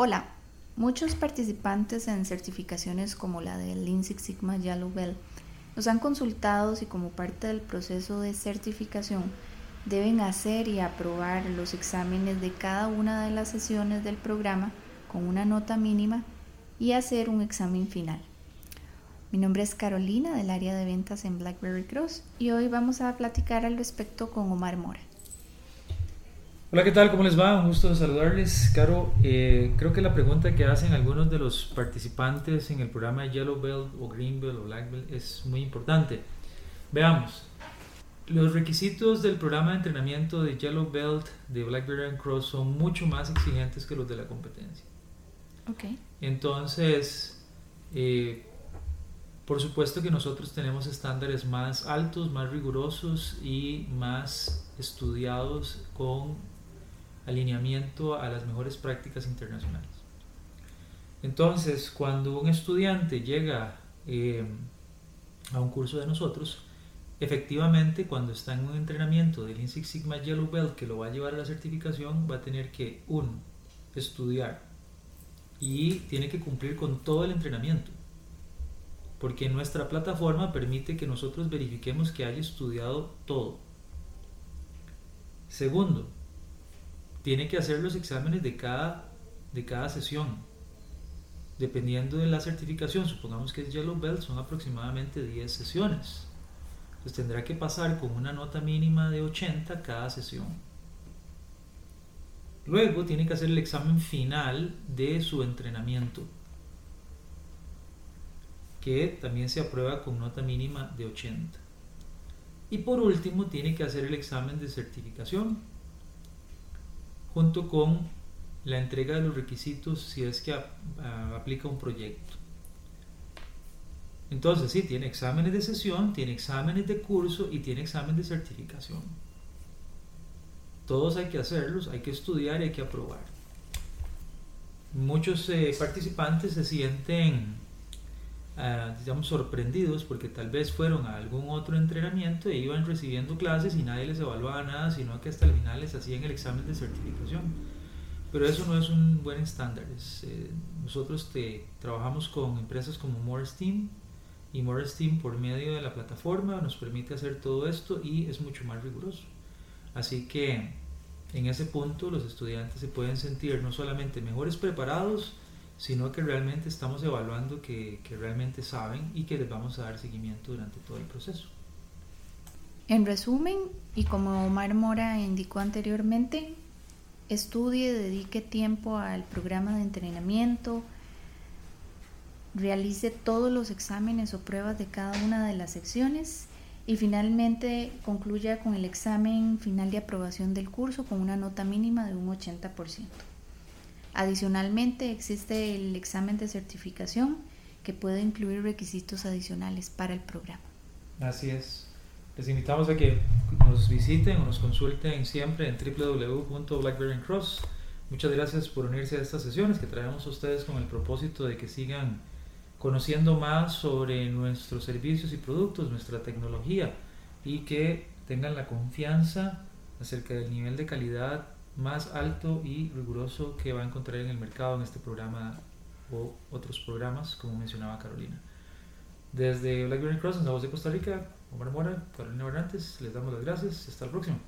Hola, muchos participantes en certificaciones como la del Lean Sigma Yellow Belt nos han consultado si como parte del proceso de certificación deben hacer y aprobar los exámenes de cada una de las sesiones del programa con una nota mínima y hacer un examen final. Mi nombre es Carolina del área de ventas en BlackBerry Cross y hoy vamos a platicar al respecto con Omar Mora. Hola, ¿qué tal? ¿Cómo les va? Un gusto saludarles. Caro, eh, creo que la pregunta que hacen algunos de los participantes en el programa Yellow Belt o Green Belt o Black Belt es muy importante. Veamos. Los requisitos del programa de entrenamiento de Yellow Belt de Blackberry and Cross son mucho más exigentes que los de la competencia. Ok. Entonces, eh, por supuesto que nosotros tenemos estándares más altos, más rigurosos y más estudiados con alineamiento a las mejores prácticas internacionales. Entonces, cuando un estudiante llega eh, a un curso de nosotros, efectivamente cuando está en un entrenamiento del Six Sigma Yellow Belt que lo va a llevar a la certificación, va a tener que, uno, estudiar y tiene que cumplir con todo el entrenamiento. Porque nuestra plataforma permite que nosotros verifiquemos que haya estudiado todo. Segundo, tiene que hacer los exámenes de cada, de cada sesión. Dependiendo de la certificación, supongamos que es Yellow Belt, son aproximadamente 10 sesiones. Entonces tendrá que pasar con una nota mínima de 80 cada sesión. Luego tiene que hacer el examen final de su entrenamiento, que también se aprueba con nota mínima de 80. Y por último tiene que hacer el examen de certificación, con la entrega de los requisitos si es que aplica un proyecto. Entonces, sí, tiene exámenes de sesión, tiene exámenes de curso y tiene examen de certificación. Todos hay que hacerlos, hay que estudiar y hay que aprobar. Muchos eh, participantes se sienten Ah, digamos, sorprendidos porque tal vez fueron a algún otro entrenamiento e iban recibiendo clases y nadie les evaluaba nada, sino que hasta el final les hacían el examen de certificación. Pero eso no es un buen estándar. Eh, nosotros te, trabajamos con empresas como Morris Team y Morris Team por medio de la plataforma nos permite hacer todo esto y es mucho más riguroso. Así que en ese punto los estudiantes se pueden sentir no solamente mejores preparados, sino que realmente estamos evaluando que, que, realmente saben y que les vamos a dar seguimiento durante todo el proceso. En resumen, y como Omar Mora indicó anteriormente, estudie, dedique tiempo al programa de entrenamiento, realice todos los exámenes o pruebas de cada una de las secciones y finalmente concluya con el examen final de aprobación del curso con una nota mínima de un 80%. Adicionalmente, existe el examen de certificación que puede incluir requisitos adicionales para el programa. Así es. Les invitamos a que nos visiten o nos consulten siempre en www.blackberrycross. Muchas gracias por unirse a estas sesiones que traemos a ustedes con el propósito de que sigan conociendo más sobre nuestros servicios y productos, nuestra tecnología y que tengan la confianza acerca del nivel de calidad más alto y riguroso que va a encontrar en el mercado en este programa o otros programas, como mencionaba Carolina. Desde Blackberry Cross, en la voz de Costa Rica, Omar Mora, Carolina Barrantes, les damos las gracias. Hasta el próximo.